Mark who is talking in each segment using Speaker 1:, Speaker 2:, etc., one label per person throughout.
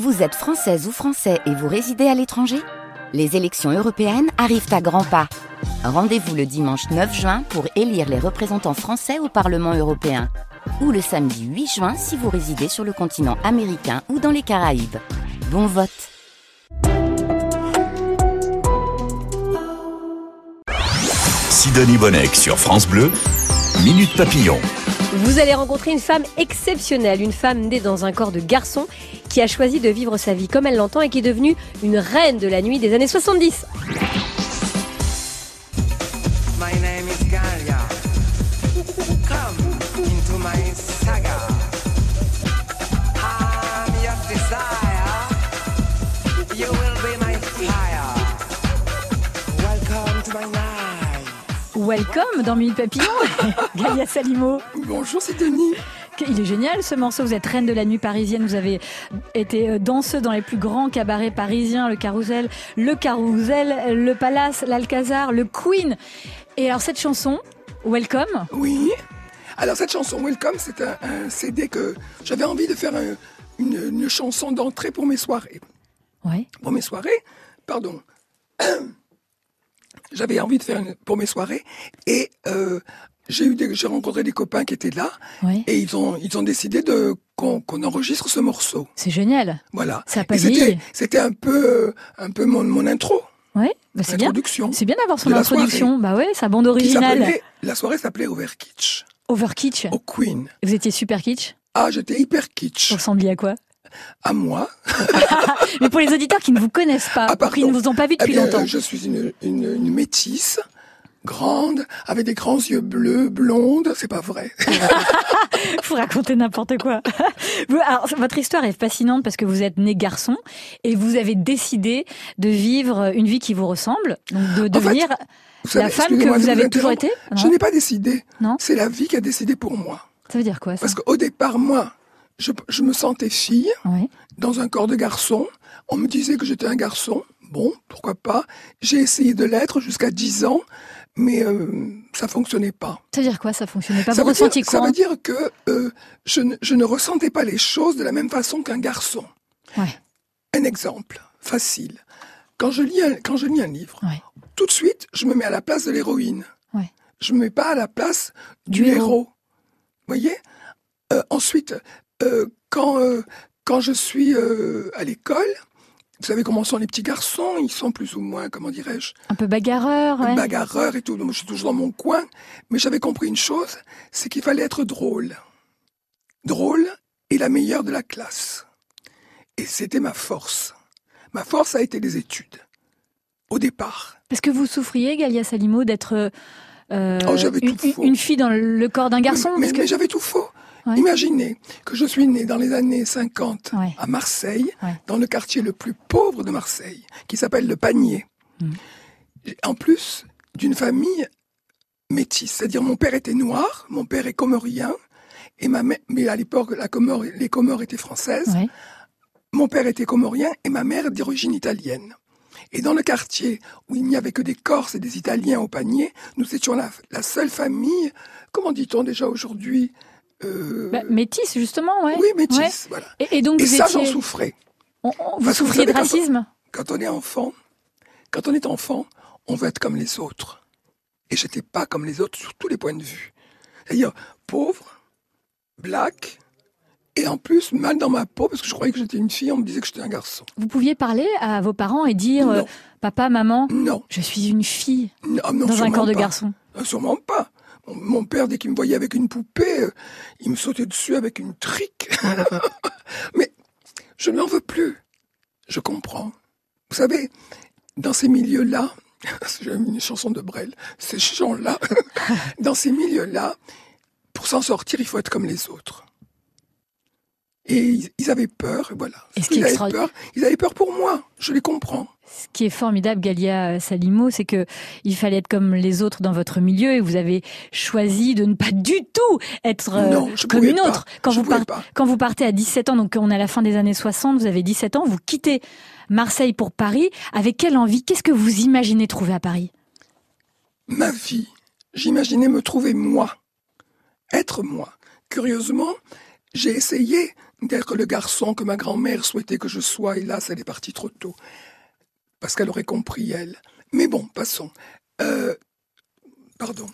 Speaker 1: Vous êtes française ou français et vous résidez à l'étranger? Les élections européennes arrivent à grands pas. Rendez-vous le dimanche 9 juin pour élire les représentants français au Parlement européen. Ou le samedi 8 juin si vous résidez sur le continent américain ou dans les Caraïbes. Bon vote
Speaker 2: Sidonie Bonnec sur France Bleu, Minute Papillon.
Speaker 3: Vous allez rencontrer une femme exceptionnelle, une femme née dans un corps de garçon qui a choisi de vivre sa vie comme elle l'entend et qui est devenue une reine de la nuit des années 70.
Speaker 4: My name is Galia. Come into my saga. I'm your desire. You will be my fire. Welcome to my night.
Speaker 5: Welcome dans Minute Papillon, Galia Salimo.
Speaker 6: Bonjour, c'est Denis.
Speaker 5: Il est génial ce morceau, vous êtes reine de la nuit parisienne, vous avez été euh, danseuse dans les plus grands cabarets parisiens, le Carousel, le Carousel, le Palace, l'Alcazar, le Queen. Et alors cette chanson, Welcome,
Speaker 6: Oui. Alors cette chanson Welcome, c'est un, un CD que j'avais envie de faire un- une, une chanson d'entrée pour mes soirées.
Speaker 5: ouais.
Speaker 6: Pour mes soirées, pardon. J'avais envie de faire une, pour mes soirées et euh, j'ai eu des- j'ai rencontré des copains qui étaient là et ils ont ils ont décidé de qu'on qu'on enregistre ce morceau.
Speaker 5: c'est génial.
Speaker 6: Voilà.
Speaker 5: Ça
Speaker 6: Et c'était un peu euh, un peu mon, mon intro,
Speaker 5: Ouais, bah c'est bien. C'est bien d'avoir son introduction. Bah ouais, sa bande originale.
Speaker 6: La soirée s'appelait Over Kitsch
Speaker 5: Over kitsch.
Speaker 6: au Queen.
Speaker 5: Vous étiez super kitsch.
Speaker 6: Ah, j'étais hyper kitsch.
Speaker 5: Vous ressembliez à quoi?
Speaker 6: À moi.
Speaker 5: Mais pour les auditeurs qui ne vous connaissent pas,
Speaker 6: Ah,
Speaker 5: qui ne vous ont pas vu
Speaker 6: Eh
Speaker 5: depuis
Speaker 6: bien,
Speaker 5: longtemps.
Speaker 6: Je suis une, une, une métisse, grande, avec des grands yeux bleus, blonde. C'est pas vrai.
Speaker 5: Vous racontez n'importe quoi. Alors, votre histoire est fascinante parce que vous êtes né garçon et vous avez décidé de vivre une vie qui vous ressemble, donc de devenir la
Speaker 6: savez,
Speaker 5: femme que vous avez toujours été.
Speaker 6: Je n'ai pas décidé.
Speaker 5: Non
Speaker 6: C'est la vie qui a décidé pour moi.
Speaker 5: Ça veut dire quoi ça
Speaker 6: Parce qu'au départ, moi, je, je me sentais fille dans un corps de garçon. On me disait que j'étais un garçon. Bon, pourquoi pas. J'ai essayé de l'être jusqu'à 10 ans, mais euh, ça fonctionnait pas.
Speaker 5: Ça veut dire quoi Ça fonctionnait pas?
Speaker 6: Ça,
Speaker 5: Vous
Speaker 6: veut dire,
Speaker 5: ressentiez
Speaker 6: ça
Speaker 5: quoi?
Speaker 6: veut dire que euh, je, ne, je ne ressentais pas les choses de la même façon qu'un garçon.
Speaker 5: Ouais.
Speaker 6: Un exemple facile. Quand je lis un, quand je lis un livre,
Speaker 5: Ouais.
Speaker 6: tout de suite, je me mets à la place de l'héroïne.
Speaker 5: Ouais.
Speaker 6: Je me mets pas à la place du,
Speaker 5: Du héros.
Speaker 6: Vous voyez? Euh, Ensuite, quand, quand je suis à l'école, vous savez comment sont les petits garçons? Ils sont plus ou moins, comment dirais-je,
Speaker 5: Un peu bagarreur. Ouais.
Speaker 6: bagarreurs et tout. Donc, je suis toujours dans mon coin. Mais j'avais compris une chose, c'est qu'il fallait être drôle. Drôle et la meilleure de la classe. Et c'était ma force. Ma force a été les études. Au départ.
Speaker 5: Parce que vous souffriez, Galia Salimo, d'être euh,
Speaker 6: Oh,
Speaker 5: une, une fille dans le corps d'un garçon.
Speaker 6: mais
Speaker 5: parce
Speaker 6: mais
Speaker 5: que...
Speaker 6: j'avais tout faux.
Speaker 5: Ouais.
Speaker 6: Imaginez que je suis né dans les années 50
Speaker 5: Ouais.
Speaker 6: à Marseille,
Speaker 5: Ouais.
Speaker 6: dans le quartier le plus pauvre de Marseille, qui s'appelle le Panier.
Speaker 5: Mm.
Speaker 6: En plus d'une famille métisse, c'est-à-dire mon père était noir, mon père est comorien, et ma mère, mais à l'époque Comore, les Comores étaient françaises. Mon père était comorien et ma mère d'origine italienne. Et dans le quartier où il n'y avait que des Corses et des Italiens au panier, nous étions la, la seule famille, comment dit-on déjà aujourd'hui? Euh,
Speaker 5: Bah, métisse, justement, ouais.
Speaker 6: Oui,
Speaker 5: Ouais.
Speaker 6: voilà.
Speaker 5: Et, et donc
Speaker 6: Et
Speaker 5: vous
Speaker 6: ça,
Speaker 5: étiez...
Speaker 6: j'en souffrais.
Speaker 5: On- on- vous
Speaker 6: Parce
Speaker 5: souffriez de
Speaker 6: quand
Speaker 5: racisme
Speaker 6: Quand on est enfant, quand on est enfant, on veut être comme les autres. Et j'étais pas comme les autres sur tous les points de vue. C'est-à-dire pauvre, black, et en plus mal dans ma peau parce que je croyais que j'étais une fille, on me disait que j'étais un garçon.
Speaker 5: Vous pouviez parler à vos parents et dire euh, Papa, maman,
Speaker 6: Non,
Speaker 5: je suis une fille
Speaker 6: non, non
Speaker 5: dans un corps de
Speaker 6: pas.
Speaker 5: garçon.
Speaker 6: Euh, Sûrement pas. Mon, père, dès qu'il me voyait avec une poupée, euh, il me sautait dessus avec une trique. Mais je n'en veux plus. Je comprends. Vous savez, dans ces milieux-là, j'ai une chanson de Brel, ces gens-là, dans ces milieux-là, pour s'en sortir, il faut être comme les autres. Et ils, avaient peur, et voilà.
Speaker 5: Et ce qui est
Speaker 6: ils, avaient
Speaker 5: extraordinaire-
Speaker 6: peur, ils avaient peur pour moi, je les comprends.
Speaker 5: Ce qui est formidable, Galia Salimo, c'est que il fallait être comme les autres dans votre milieu et vous avez choisi de ne pas du tout être euh,
Speaker 6: non, je
Speaker 5: comme une
Speaker 6: pas,
Speaker 5: autre. Quand
Speaker 6: je
Speaker 5: vous,
Speaker 6: pas.
Speaker 5: quand vous partez à 17 ans, donc on est à la fin des années 60, vous avez 17 ans, vous quittez Marseille pour Paris. Avec quelle envie Qu'est-ce que vous imaginez trouver à Paris?
Speaker 6: Ma vie, j'imaginais me trouver moi, être moi. Curieusement, j'ai essayé d'être le garçon que ma grand-mère souhaitait que je sois. Hélas, elle est partie trop tôt. Parce qu'elle aurait compris, elle. Mais bon, passons. Euh, pardon.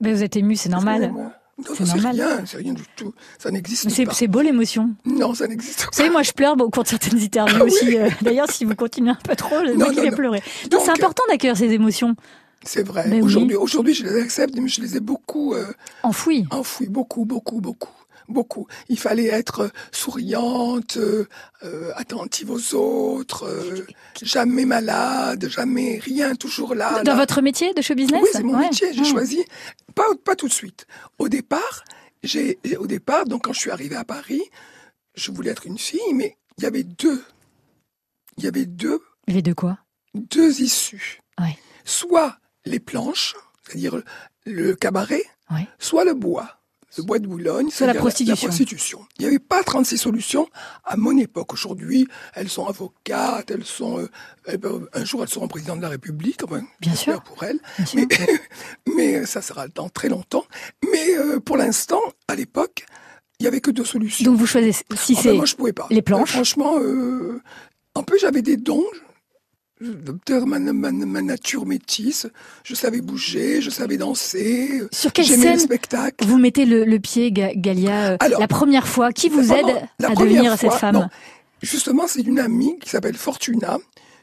Speaker 5: Mais vous êtes ému, c'est normal.
Speaker 6: Non,
Speaker 5: C'est
Speaker 6: rien, c'est rien du tout. Ça n'existe pas.
Speaker 5: c'est beau l'émotion.
Speaker 6: Non, ça n'existe
Speaker 5: Vous
Speaker 6: pas.
Speaker 5: savez, moi je pleure au cours de certaines interviews
Speaker 6: Ah oui.
Speaker 5: aussi. euh, D'ailleurs, si vous continuez un peu trop, le
Speaker 6: Non,
Speaker 5: mec
Speaker 6: non, Donc,
Speaker 5: c'est important d'accueillir ces émotions
Speaker 6: C'est vrai.
Speaker 5: Ben oui.
Speaker 6: Aujourd'hui, je les accepte, mais je les ai beaucoup euh,
Speaker 5: enfouies.
Speaker 6: enfouis, beaucoup, beaucoup, beaucoup, beaucoup. Il fallait être euh, souriante, euh, euh, attentive aux autres, euh, jamais malade, jamais rien, toujours là.
Speaker 5: Dans
Speaker 6: là.
Speaker 5: votre métier de show business?
Speaker 6: Oui, c'est mon
Speaker 5: Ouais.
Speaker 6: métier. J'ai
Speaker 5: Ouais.
Speaker 6: choisi pas pas tout de suite. Au départ, j'ai au départ donc quand je suis arrivée à Paris, je voulais être une fille, mais il y avait deux. Il y avait deux
Speaker 5: Il est de quoi?
Speaker 6: deux issues.
Speaker 5: Ouais.
Speaker 6: Soit les planches, c'est-à-dire le cabaret,
Speaker 5: Ouais.
Speaker 6: soit le bois. Le bois de Boulogne,
Speaker 5: Soit la prostitution.
Speaker 6: prostitution. Il n'y avait pas 36 solutions à mon époque. Aujourd'hui, elles sont avocates, elles sont... euh, elles peuvent- un jour, elles seront présidentes de la République. Enfin,
Speaker 5: Bien sûr.
Speaker 6: pour elles.
Speaker 5: Bien sûr.
Speaker 6: Mais, mais ça sera dans très longtemps. Mais euh, pour l'instant, à l'époque, il n'y avait que deux solutions.
Speaker 5: Donc vous choisissez si
Speaker 6: Ah ben,
Speaker 5: c'est
Speaker 6: moi, je pouvais pas.
Speaker 5: les planches.
Speaker 6: Euh, franchement, euh, en plus, j'avais des dons. Peut-être ma, ma, ma nature métisse. Je savais bouger, je savais danser.
Speaker 5: sur quelle
Speaker 6: le
Speaker 5: scène
Speaker 6: spectacle.
Speaker 5: vous mettez le, le pied, Ga- Galia, euh,
Speaker 6: Alors,
Speaker 5: la première fois Qui vous aide à devenir cette femme?
Speaker 6: non. Justement, c'est une amie qui s'appelle Fortuna,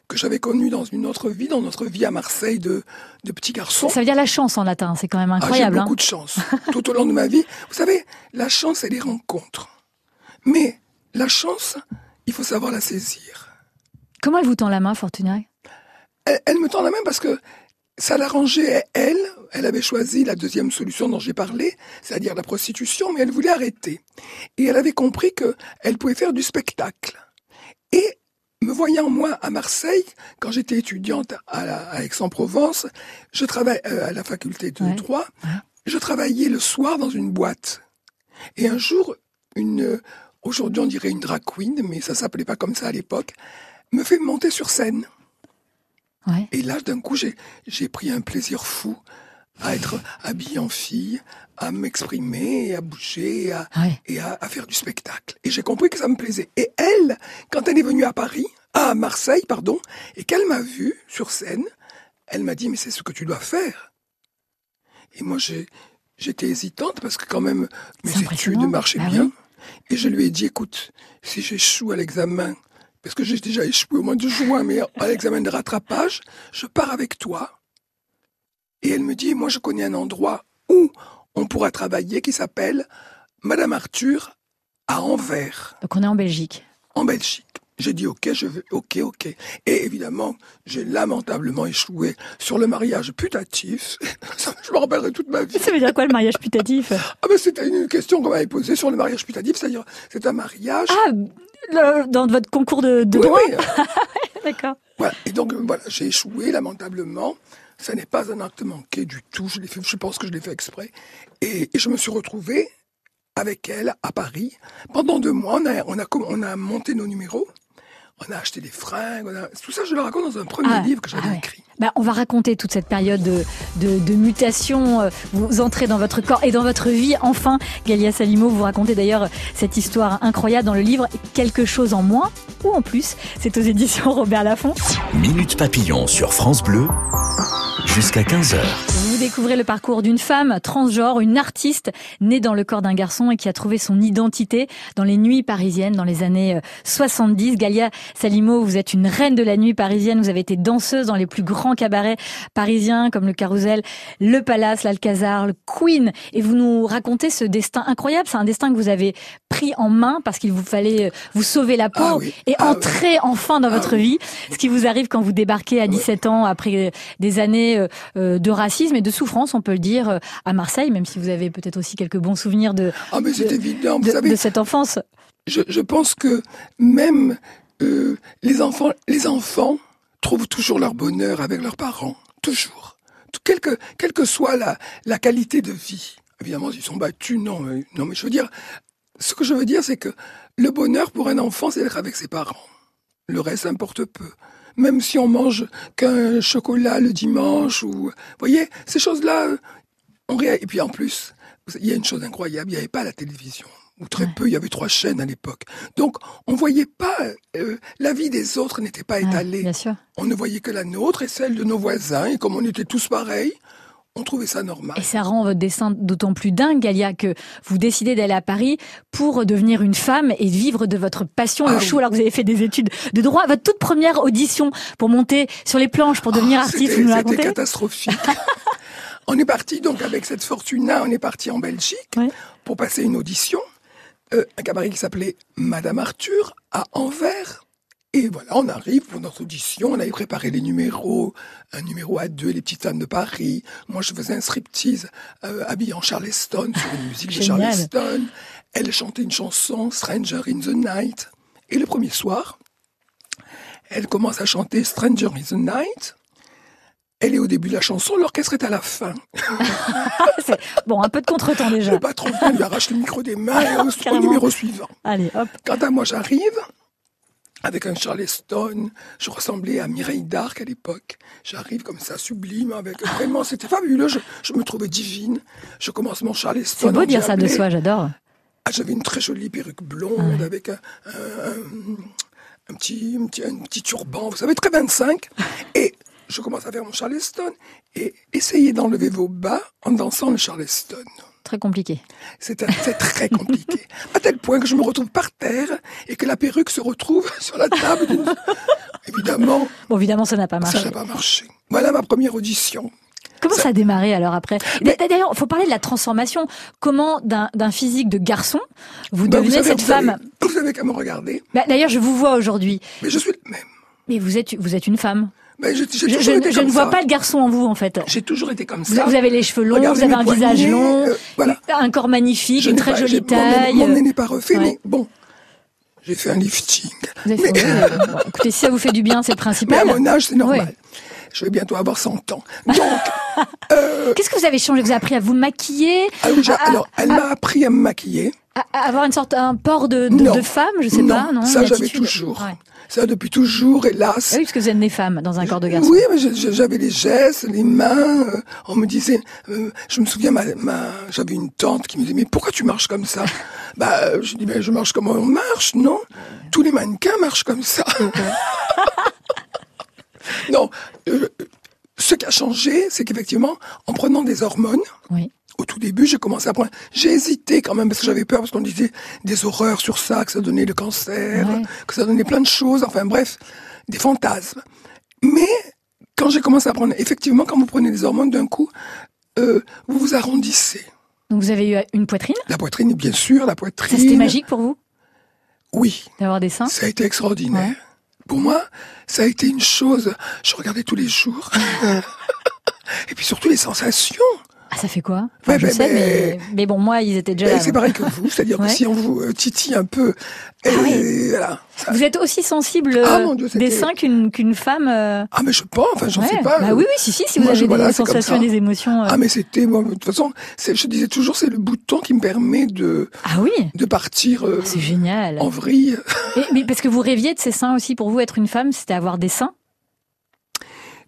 Speaker 6: que j'avais connue dans une autre vie, dans notre vie à Marseille de, de petit garçon.
Speaker 5: Ça veut dire la chance en latin, c'est quand même
Speaker 6: Ah, j'ai
Speaker 5: incroyable.
Speaker 6: beaucoup
Speaker 5: hein.
Speaker 6: de chance tout au long de ma vie. Vous savez, la chance, c'est les rencontres. Mais la chance, il faut savoir la saisir.
Speaker 5: Comment elle vous tend la main, Fortuna
Speaker 6: Elle, elle me tend la main parce que ça l'arrangeait elle. Elle avait choisi la deuxième solution dont j'ai parlé, c'est-à-dire la prostitution, mais elle voulait arrêter. Et elle avait compris que elle pouvait faire du spectacle. Et me voyant moi à Marseille, quand j'étais étudiante à, Aix-en-Provence, je travaillais euh, à la faculté de
Speaker 5: Ouais,
Speaker 6: droit. Je travaillais le soir dans une boîte. Et un jour, une, aujourd'hui on dirait une drag queen, mais ça s'appelait pas comme ça à l'époque, me fait monter sur scène.
Speaker 5: Ouais.
Speaker 6: Et là, d'un coup, j'ai, pris un plaisir fou à être habillée en fille, à m'exprimer, à bouger, et à,
Speaker 5: Ouais.
Speaker 6: et à, à faire du spectacle. Et j'ai compris que ça me plaisait. Et elle, quand elle est venue à Paris, à Marseille, pardon, et qu'elle m'a vue sur scène, elle m'a dit, mais c'est ce que tu dois faire. Et moi, j'ai, j'étais hésitante parce que quand même, mes études marchaient
Speaker 5: Bah
Speaker 6: bien.
Speaker 5: oui.
Speaker 6: Et je lui ai dit, écoute, si j'échoue à l'examen, parce que j'ai déjà échoué au mois de juin, mais à l'examen de rattrapage, je pars avec toi. Et elle me dit, moi je connais un endroit où on pourra travailler qui s'appelle Madame Arthur à Anvers,
Speaker 5: Donc on est en Belgique.
Speaker 6: en Belgique. J'ai dit ok, je vais, ok, ok. Et évidemment, j'ai lamentablement échoué sur le mariage putatif. Ça, je me rappellerai toute ma vie.
Speaker 5: Ça veut dire quoi le mariage putatif?
Speaker 6: Ah ben c'était une question qu'on m'avait posée sur le mariage putatif, c'est-à-dire c'est un mariage.
Speaker 5: Ah, le- dans votre concours de, de
Speaker 6: Oui,
Speaker 5: droit
Speaker 6: oui,
Speaker 5: D'accord.
Speaker 6: Voilà. Et donc, euh, voilà, j'ai échoué, lamentablement. Ça n'est pas un acte manqué du tout. Je, l'ai fait, je pense que je l'ai fait exprès. Et, et je me suis retrouvé avec elle à Paris. Pendant deux mois, on a, on a, comm- on a monté nos numéros. On a acheté des fringues. on a- Tout ça, je le raconte dans un premier
Speaker 5: Ah,
Speaker 6: livre que j'avais
Speaker 5: ah ouais.
Speaker 6: écrit.
Speaker 5: Bah, on va raconter toute cette période de, de, de mutation. euh, Vous entrez dans votre corps et dans votre vie. Enfin, Galia Salimo, vous racontez d'ailleurs cette histoire incroyable dans le livre Quelque chose en moins ou en plus. C'est aux éditions Robert Laffont.
Speaker 2: Minute Papillon sur France Bleu, jusqu'à 15h.
Speaker 5: Vous découvrez le parcours d'une femme transgenre, une artiste née dans le corps d'un garçon et qui a trouvé son identité dans les nuits parisiennes dans les années euh, 70. Galia Salimo, vous êtes une reine de la nuit parisienne. Vous avez été danseuse dans les plus grands cabarets parisiens comme le Carousel, le Palace, l'Alcazar, le Queen. Et vous nous racontez ce destin incroyable. C'est un destin que vous avez pris en main parce qu'il vous fallait euh, vous sauver la peau
Speaker 6: Ah oui,
Speaker 5: et
Speaker 6: ah
Speaker 5: entrer enfin dans
Speaker 6: Ah
Speaker 5: votre
Speaker 6: oui.
Speaker 5: vie. Ce qui vous arrive quand vous débarquez à 17 ans après des années euh, euh, de racisme et de souffrance, on peut le dire, euh, à Marseille, même si vous avez peut-être aussi quelques bons souvenirs de,
Speaker 6: Ah, mais c'est
Speaker 5: de-
Speaker 6: évident. Vous
Speaker 5: de,
Speaker 6: savez,
Speaker 5: de cette enfance.
Speaker 6: je, je pense que même euh, les enfants, les enfants trouvent toujours leur bonheur avec leurs parents, toujours. Quelle que, quelle que soit la, la qualité de vie. Évidemment, s'ils sont battus, non, mais, non, mais je veux dire, ce que je veux dire, c'est que le bonheur pour un enfant, c'est d'être avec ses parents. Le reste importe peu. Même si on mange qu'un chocolat le dimanche ou, vous voyez, ces choses-là, on réa- Et puis en plus, il y a une chose incroyable, il n'y avait pas la télévision. ou très peu. Il y avait trois chaînes à l'époque. Donc, on voyait pas euh, la vie des autres n'était pas
Speaker 5: Ouais,
Speaker 6: étalée.
Speaker 5: bien sûr.
Speaker 6: On ne voyait que la nôtre et celle de nos voisins. Et comme on était tous pareils, on trouvait ça normal.
Speaker 5: Et ça rend votre destin d'autant plus dingue, Galia, que vous décidez d'aller à Paris pour devenir une femme et vivre de votre passion,
Speaker 6: Ah
Speaker 5: le
Speaker 6: oui.
Speaker 5: show, alors que vous avez fait des études de droit. Votre toute première audition pour monter sur les planches, pour devenir
Speaker 6: Ah,
Speaker 5: artiste,
Speaker 6: c'était-
Speaker 5: vous nous
Speaker 6: C'était
Speaker 5: racontez
Speaker 6: catastrophique. on est parti donc avec cette fortune-là, on est parti en Belgique pour passer une audition, euh, un cabaret qui s'appelait Madame Arthur à Anvers. Et voilà, on arrive pour notre audition, on avait préparé les numéros, un numéro à deux, les petites femmes de Paris. Moi, je faisais un striptease euh, habillé en Charleston, sur une musique de. Charleston. Elle chantait une chanson, Stranger in the Night. Et le premier soir, elle commence à chanter Stranger in the Night. Elle est au début de la chanson, l'orchestre est à la fin.
Speaker 5: Bon, un peu de contretemps déjà.
Speaker 6: Le patron lui arrache le micro des mains et au- numéro suivant.
Speaker 5: Allez, hop.
Speaker 6: Quant à moi, j'arrive avec un Charleston. Je ressemblais à Mireille d'Arc à l'époque. J'arrive comme ça, sublime, avec vraiment, c'était fabuleux. Je, je me trouvais divine. Je commence mon Charleston.
Speaker 5: C'est beau dire ça de soi, j'adore.
Speaker 6: Ah, j'avais une très jolie perruque blonde avec un, un- un- un petit, un, petit, un petit turban, vous savez, très 25. Et je commence à faire mon Charleston et essayez d'enlever vos bas en dansant le Charleston.
Speaker 5: Très compliqué.
Speaker 6: C'est très compliqué. À tel point que je me retrouve par terre et que la perruque se retrouve sur la table. Évidemment,
Speaker 5: Bon, évidemment, ça n'a pas
Speaker 6: ça
Speaker 5: marché.
Speaker 6: n'a pas marché. Voilà ma première audition.
Speaker 5: Comment ça a démarré alors après? D'ailleurs, il faut parler de la transformation. Comment d'un physique de garçon, vous
Speaker 6: Ben, vous
Speaker 5: devenez
Speaker 6: savez,
Speaker 5: cette
Speaker 6: vous avez-
Speaker 5: femme?
Speaker 6: Vous avez qu'à me regarder.
Speaker 5: Bah, D'ailleurs, je vous vois aujourd'hui.
Speaker 6: Mais je suis le même.
Speaker 5: Mais vous êtes, vous êtes une femme.
Speaker 6: Mais
Speaker 5: Je, ne vois
Speaker 6: ça.
Speaker 5: pas le garçon en vous, en fait.
Speaker 6: J'ai toujours été comme ça.
Speaker 5: vous avez les cheveux longs,
Speaker 6: Regardez
Speaker 5: vous avez un visage long,
Speaker 6: euh, voilà.
Speaker 5: un corps magnifique, une très
Speaker 6: pas-
Speaker 5: jolie taille.
Speaker 6: Mon nez n'est pas refait,
Speaker 5: Ouais.
Speaker 6: mais bon. J'ai fait un lifting.
Speaker 5: Vous avez fait-
Speaker 6: Mais,
Speaker 5: oui, oui. Bon, écoutez, si ça vous fait du bien, c'est le
Speaker 6: mais
Speaker 5: principal.
Speaker 6: à mon âge, c'est normal.
Speaker 5: Ouais.
Speaker 6: Je vais bientôt avoir 100 ans. Donc, euh,
Speaker 5: Qu'est-ce que vous avez changé? Vous avez appris à vous maquiller,
Speaker 6: alors,
Speaker 5: Ah,
Speaker 6: alors, elle m'a appris à me maquiller.
Speaker 5: Avoir une sorte un port de, de, femme, je sais
Speaker 6: non,
Speaker 5: pas, non
Speaker 6: ça j'avais toujours.
Speaker 5: Ouais.
Speaker 6: Ça depuis toujours, hélas.
Speaker 5: Ah oui, parce que vous êtes des femmes dans un corps de garçon.
Speaker 6: Oui, mais j'avais les gestes, les mains. euh, on me disait, euh, je me souviens, ma, ma- j'avais une tante qui me disait, mais pourquoi tu marches comme ça? Bah, euh, je dis, ben, je marche comme on marche, non? Tous les mannequins marchent comme ça. non, euh, ce qui a changé, c'est qu'effectivement, en prenant des hormones,
Speaker 5: Oui.
Speaker 6: Au tout début, j'ai commencé à prendre. J'ai hésité quand même parce que j'avais peur parce qu'on disait des horreurs sur ça, que ça donnait le cancer,
Speaker 5: Ouais.
Speaker 6: que ça donnait plein de choses. Enfin bref, des fantasmes. Mais quand j'ai commencé à prendre, effectivement, quand vous prenez des hormones d'un coup, euh, vous vous arrondissez.
Speaker 5: Donc vous avez eu une poitrine?
Speaker 6: La poitrine, bien sûr, la poitrine.
Speaker 5: C'était magique pour vous?
Speaker 6: Oui,
Speaker 5: d'avoir des seins?
Speaker 6: ça a été extraordinaire. Pour moi, ça a été une chose. Je regardais tous les jours. Et puis surtout les sensations.
Speaker 5: Ah, ça fait quoi? Enfin,
Speaker 6: Ouais,
Speaker 5: Je
Speaker 6: mais-
Speaker 5: sais, mais... bon, moi, ils étaient déjà là.
Speaker 6: c'est pareil que vous, c'est-à-dire
Speaker 5: Ouais.
Speaker 6: que si on vous euh, titille un peu, et,
Speaker 5: oui.
Speaker 6: voilà. ça-
Speaker 5: Vous êtes aussi sensible
Speaker 6: Ah,
Speaker 5: euh,
Speaker 6: mon Dieu, c'était-
Speaker 5: des seins qu'une qu'une femme. euh,
Speaker 6: Ah mais je pense, enfin j'en
Speaker 5: ouais.
Speaker 6: sais pas.
Speaker 5: Bah oui, oui, si, si, si vous
Speaker 6: moi, je-
Speaker 5: avez
Speaker 6: voilà,
Speaker 5: des
Speaker 6: comme
Speaker 5: sensations des émotions. euh.
Speaker 6: Ah mais c'était, moi, de toute façon, je disais toujours, c'est le bouton qui me permet de
Speaker 5: Ah oui,
Speaker 6: de partir euh,
Speaker 5: c'est génial.
Speaker 6: en vrille.
Speaker 5: Et- mais parce que vous rêviez de ces seins aussi, pour vous, être une femme, c'était avoir des seins?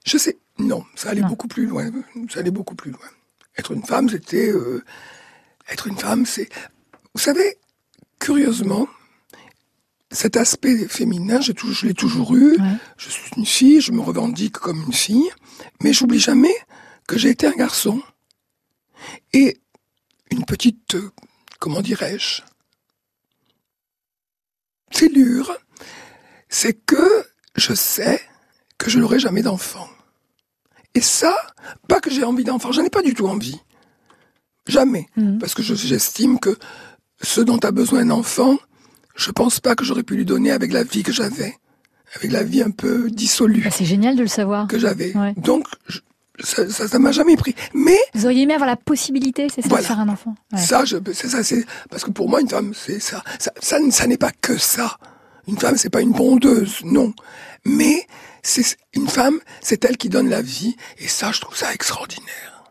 Speaker 6: Je sais, non, ça allait
Speaker 5: Non.
Speaker 6: beaucoup plus loin. Ça allait beaucoup plus loin. Être une femme, c'était euh, être une femme, c'est, vous savez, curieusement, cet aspect féminin, j'ai je l'ai toujours eu.
Speaker 5: Ouais.
Speaker 6: Je suis une fille, je me revendique comme une fille, mais j'oublie jamais que j'ai été un garçon. Et une petite, euh, comment dirais-je, cellure, c'est que je sais que je n'aurai jamais d'enfant. Et ça, pas que j'ai envie d'enfant, j'en ai pas du tout envie. Jamais.
Speaker 5: Mhm.
Speaker 6: Parce que je- j'estime que ce dont a besoin un enfant, je pense pas que j'aurais pu lui donner avec la vie que j'avais. Avec la vie un peu dissolue
Speaker 5: Bah, C'est génial de le savoir.
Speaker 6: que j'avais.
Speaker 5: Ouais.
Speaker 6: Donc, je- ça, ça, ça m'a jamais pris. Mais
Speaker 5: Vous auriez aimé avoir la possibilité, c'est ça,
Speaker 6: Voilà.
Speaker 5: de faire un enfant Ouais.
Speaker 6: ça, c'est ça, c'est parce que pour moi, une femme, c'est ça. Ça, ça, ça n'est pas que ça. Une femme, c'est pas une bondeuse, non. Mais c'est une femme, c'est elle qui donne la vie, et ça, je trouve ça extraordinaire,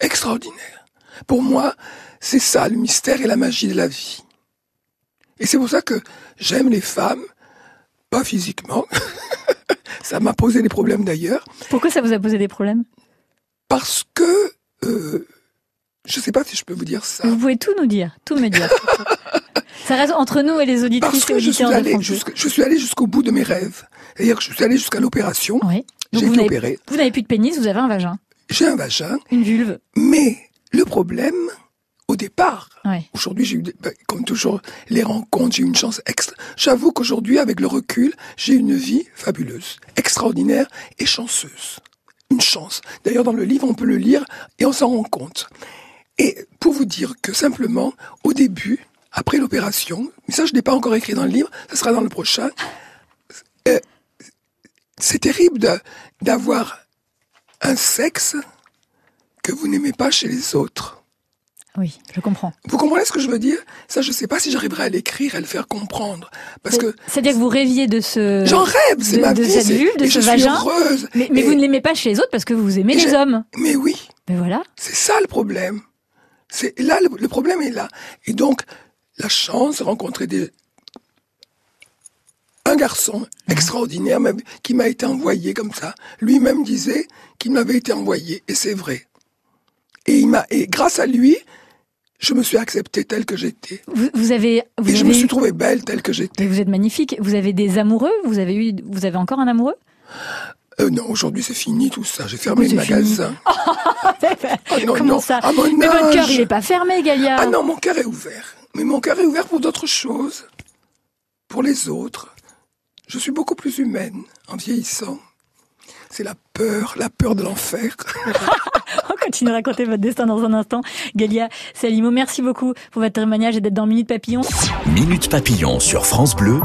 Speaker 6: extraordinaire. Pour moi, c'est ça le mystère et la magie de la vie. Et c'est pour ça que j'aime les femmes, pas physiquement. ça m'a posé des problèmes d'ailleurs.
Speaker 5: Pourquoi ça vous a posé des problèmes?
Speaker 6: Parce que euh, Je sais pas si je peux vous dire ça.
Speaker 5: Vous pouvez tout nous dire, tout me dire. Ça reste entre nous et les
Speaker 6: Parce
Speaker 5: auditrices et
Speaker 6: que je suis allé je suis jusqu'au bout de mes rêves. C'est-à-dire que je suis allé jusqu'à l'opération.
Speaker 5: Oui.
Speaker 6: J'ai été opéré.
Speaker 5: Vous n'avez plus de pénis, vous avez un vagin,
Speaker 6: J'ai un vagin.
Speaker 5: une vulve.
Speaker 6: Mais le problème, au départ,
Speaker 5: Ouais.
Speaker 6: aujourd'hui, j'ai eu, ben, comme toujours, les rencontres, j'ai eu une chance extra. J'avoue qu'aujourd'hui, avec le recul, j'ai une vie fabuleuse, extraordinaire et chanceuse. Une chance. D'ailleurs, dans le livre, on peut le lire et on s'en rend compte. Et pour vous dire que simplement, au début, après l'opération, mais ça je n'ai pas encore écrit dans le livre, ça sera dans le prochain, euh, c'est terrible d'avoir un sexe que vous n'aimez pas chez les autres.
Speaker 5: Oui, je comprends.
Speaker 6: Vous comprenez ce que je veux dire? Ça, je ne sais pas si j'arriverai à l'écrire à le faire comprendre. Parce que
Speaker 5: C'est-à-dire que vous rêviez de ce.
Speaker 6: j'en rêve, c'est ma
Speaker 5: de
Speaker 6: vie.
Speaker 5: cette vulve, de
Speaker 6: et
Speaker 5: ce
Speaker 6: je
Speaker 5: vagin.
Speaker 6: suis heureuse.
Speaker 5: Mais, mais
Speaker 6: Et-
Speaker 5: vous ne l'aimez pas chez les autres parce que vous aimez
Speaker 6: Et
Speaker 5: les hommes.
Speaker 6: Mais oui,
Speaker 5: Mais voilà.
Speaker 6: c'est ça le problème. C'est là le, le problème est là. Et donc la chance de rencontrer des un garçon extraordinaire même, qui m'a été envoyé comme ça. Lui-même disait qu'il m'avait été envoyé et c'est vrai. Et il m'a et grâce à lui, je me suis acceptée telle que j'étais.
Speaker 5: Vous, vous avez. Vous
Speaker 6: Et je
Speaker 5: avez
Speaker 6: me suis trouvée belle telle que j'étais.
Speaker 5: Vous êtes magnifique. Vous avez des amoureux? Vous avez eu, vous avez encore un amoureux?
Speaker 6: Euh, non, aujourd'hui c'est fini tout ça. J'ai fermé le magasin. Oh, non,
Speaker 5: Comment
Speaker 6: non,
Speaker 5: ça
Speaker 6: à mon
Speaker 5: Mais votre cœur, il est pas fermé, Galia.
Speaker 6: Ah non, mon cœur est ouvert. Mais mon cœur est ouvert pour d'autres choses. Pour les autres. Je suis beaucoup plus humaine en vieillissant. C'est la peur, la peur de l'enfer.
Speaker 5: On continue à raconter votre destin dans un instant. Galia Salimo, merci beaucoup pour votre témoignage et d'être dans Minute Papillon.
Speaker 2: Minute Papillon sur France Bleu,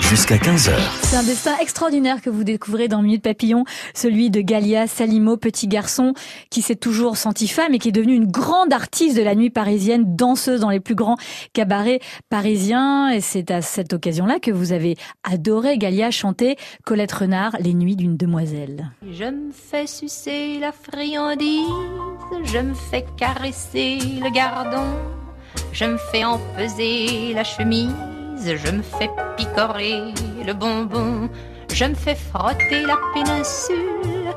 Speaker 2: jusqu'à 15h.
Speaker 5: C'est un destin extraordinaire que vous découvrez dans Minute Papillon, celui de Galia Salimo, petit garçon qui s'est toujours senti femme et qui est devenu une grande artiste de la nuit parisienne, danseuse dans les plus grands cabarets parisiens. Et c'est à cette occasion-là que vous avez adoré, Galia, chanter Colette Renard, Les nuits d'une demoiselle.
Speaker 7: Je me fais sucer la friandise, je me fais caresser le gardon, je me fais empeser la chemise, je me fais picorer le bonbon, je me fais frotter la péninsule,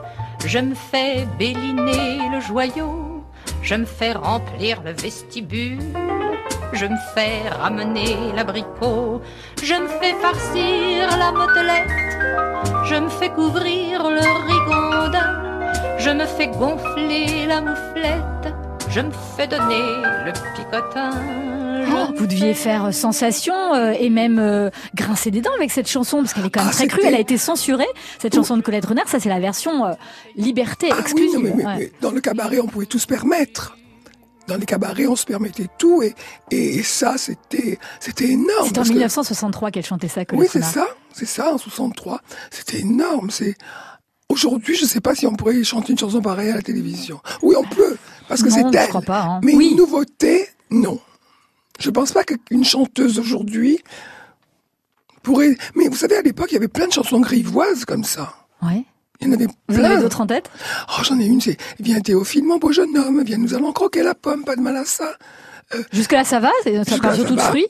Speaker 7: je me fais béliner le joyau, je me fais remplir le vestibule, je me fais ramener l'abricot, je me fais farcir la motelette. Je me fais couvrir le rigondin, je me fais gonfler la mouflette, je me fais donner le picotin.
Speaker 5: Oh, vous deviez faire sensation euh, et même euh, grincer des dents avec cette chanson parce qu'elle est quand même
Speaker 6: Ah,
Speaker 5: très crue. Elle a été censurée. Cette chanson de Colette Renard, ça c'est la version euh, liberté
Speaker 6: Ah oui,
Speaker 5: exclusive.
Speaker 6: non, mais, mais-
Speaker 5: Ouais.
Speaker 6: mais dans le cabaret, on pouvait tout se permettre. Dans les cabarets, on se permettait tout. Et, et, et ça, c'était c'était énorme.
Speaker 5: C'était en
Speaker 6: parce que-
Speaker 5: 1963 qu'elle chantait ça, Colette
Speaker 6: Oui, c'est ça. C'est ça, en 63. C'était énorme. C'est Aujourd'hui, je ne sais pas si on pourrait chanter une chanson pareille à la télévision. Oui, on peut, parce que c'est elle.
Speaker 5: pas, hein.
Speaker 6: Mais
Speaker 5: Oui.
Speaker 6: une nouveauté, non. Je pense pas qu'une chanteuse aujourd'hui pourrait. Mais vous savez, à l'époque, il y avait plein de chansons grivoises comme ça.
Speaker 5: Ouais.
Speaker 6: Il y en avait
Speaker 5: Vous en avez d'autres en tête?
Speaker 6: Oh, j'en ai une, c'est Viens Théophile, mon beau jeune homme, viens, nous allons croquer la pomme, pas de mal à ça.
Speaker 5: Jusque-là, ça va? C'est- Ça parle
Speaker 6: ça
Speaker 5: surtout de fruits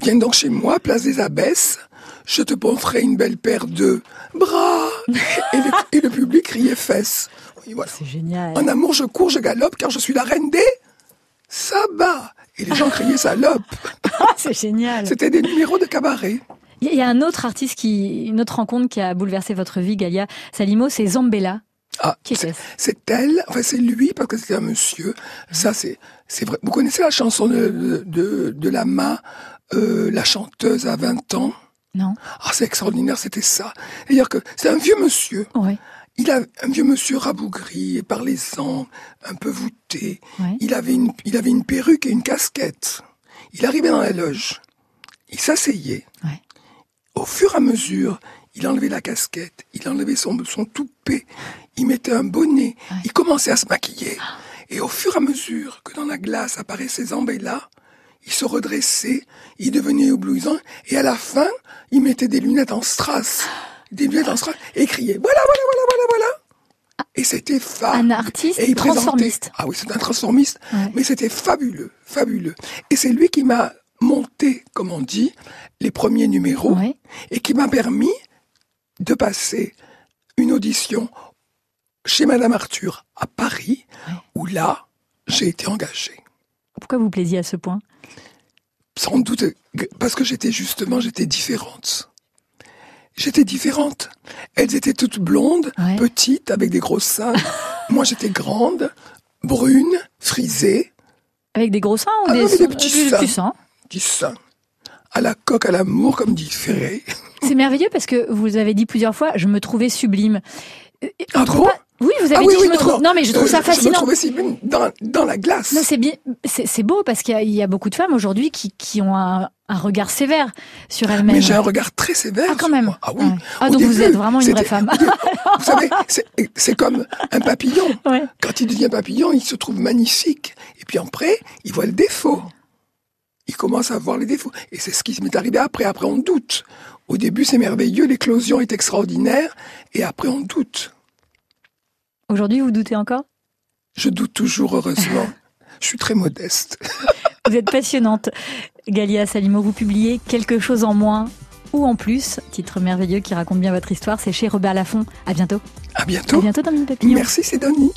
Speaker 6: Viens donc chez moi, place des Abbesses, je te poncerai une belle paire de bras. et, le, et le public criait fesses. Oui, voilà.
Speaker 5: C'est génial.
Speaker 6: En amour, je cours, je galope, car je suis la reine des sabbats. Et les gens criaient salope.
Speaker 5: Ah, c'est génial.
Speaker 6: C'était des numéros de cabaret.
Speaker 5: Il y a un autre artiste qui, une autre rencontre qui a bouleversé votre vie, Galia Salimo, c'est Zambella.
Speaker 6: Ah, c'est- c'est elle, enfin c'est lui parce que c'était un monsieur. Ça c'est c'est vrai. Vous connaissez la chanson de de, de, de Lama, euh, la chanteuse à 20 ans?
Speaker 5: Non
Speaker 6: Ah c'est extraordinaire, c'était ça. C'est-à-dire que c'est un vieux monsieur.
Speaker 5: Ouais.
Speaker 6: Il a un vieux monsieur rabougri et parlez-en, un peu voûté.
Speaker 5: Ouais.
Speaker 6: Il avait une il avait une perruque et une casquette. Il arrivait dans la loge. Il s'asseyait.
Speaker 5: Ouais.
Speaker 6: Au fur et à mesure, il enlevait la casquette, il enlevait son, son toupet, il mettait un bonnet, il commençait à se maquiller. Et au fur et à mesure que dans la glace apparaissaient Zambella, il se redressait, il devenait éblouissant, et à la fin, il mettait des lunettes en strass, des lunettes en strass, et criait, voilà, voilà, voilà, voilà, voilà. Et c'était fabuleux.
Speaker 5: Un artiste
Speaker 6: Et il présentait-
Speaker 5: transformiste.
Speaker 6: Ah oui, c'est un transformiste,
Speaker 5: Ouais.
Speaker 6: mais c'était fabuleux, fabuleux. Et c'est lui qui m'a monté, comme on dit, les premiers numéros
Speaker 5: Ouais.
Speaker 6: et qui m'a permis de passer une audition chez Madame Arthur à Paris, où là, j'ai été engagé.
Speaker 5: Pourquoi vous vous plaisiez à ce point?
Speaker 6: Sans doute parce que j'étais justement, j'étais différente. J'étais différente. Elles étaient toutes blondes,
Speaker 5: Ouais.
Speaker 6: petites, avec des gros seins. Moi, j'étais grande, brune, frisée,
Speaker 5: Avec des gros seins ou
Speaker 6: Ah
Speaker 5: des,
Speaker 6: non, des
Speaker 5: seins-
Speaker 6: petits
Speaker 5: des
Speaker 6: seins.
Speaker 5: petits seins
Speaker 6: du sein. À la coque, à l'amour, comme dit Ferré.
Speaker 5: C'est merveilleux parce que vous avez dit plusieurs fois, je me trouvais sublime. Euh,
Speaker 6: Ah
Speaker 5: on trouve
Speaker 6: bon?
Speaker 5: pas- Oui, vous avez
Speaker 6: Ah
Speaker 5: dit
Speaker 6: oui,
Speaker 5: que
Speaker 6: oui,
Speaker 5: je me
Speaker 6: non,
Speaker 5: trouve.
Speaker 6: non.
Speaker 5: Non, mais je trouve
Speaker 6: Euh,
Speaker 5: ça
Speaker 6: Je me
Speaker 5: fascinant.
Speaker 6: si bien dans, dans la glace.
Speaker 5: Non, c'est bien, c'est beau parce qu'il y, a- il y a beaucoup de femmes aujourd'hui qui, qui ont un, un regard sévère sur elles-mêmes.
Speaker 6: Mais j'ai un regard très sévère.
Speaker 5: Ah, quand même.
Speaker 6: moi. Ah oui.
Speaker 5: Ouais. Ah, donc vous êtes vraiment une vraie femme.
Speaker 6: Vous savez, c'est- c'est comme un papillon.
Speaker 5: Ouais.
Speaker 6: Quand il devient papillon, il se trouve magnifique. Et puis après, il voit le défaut. Il commence à voir les défauts. Et c'est ce qui m'est arrivé après. Après, on doute. Au début, c'est merveilleux, l'éclosion est extraordinaire. Et après, on doute.
Speaker 5: Aujourd'hui, vous doutez encore?
Speaker 6: Je doute toujours, heureusement. Je suis très modeste.
Speaker 5: Vous êtes passionnante. Galia Salimo, vous publiez Quelque chose en moins ou en plus, titre merveilleux qui raconte bien votre histoire, c'est chez Robert Laffont. À bientôt.
Speaker 6: À
Speaker 5: À
Speaker 6: bientôt.
Speaker 5: bientôt dans Mille Papillons.
Speaker 6: Merci, Sidonie.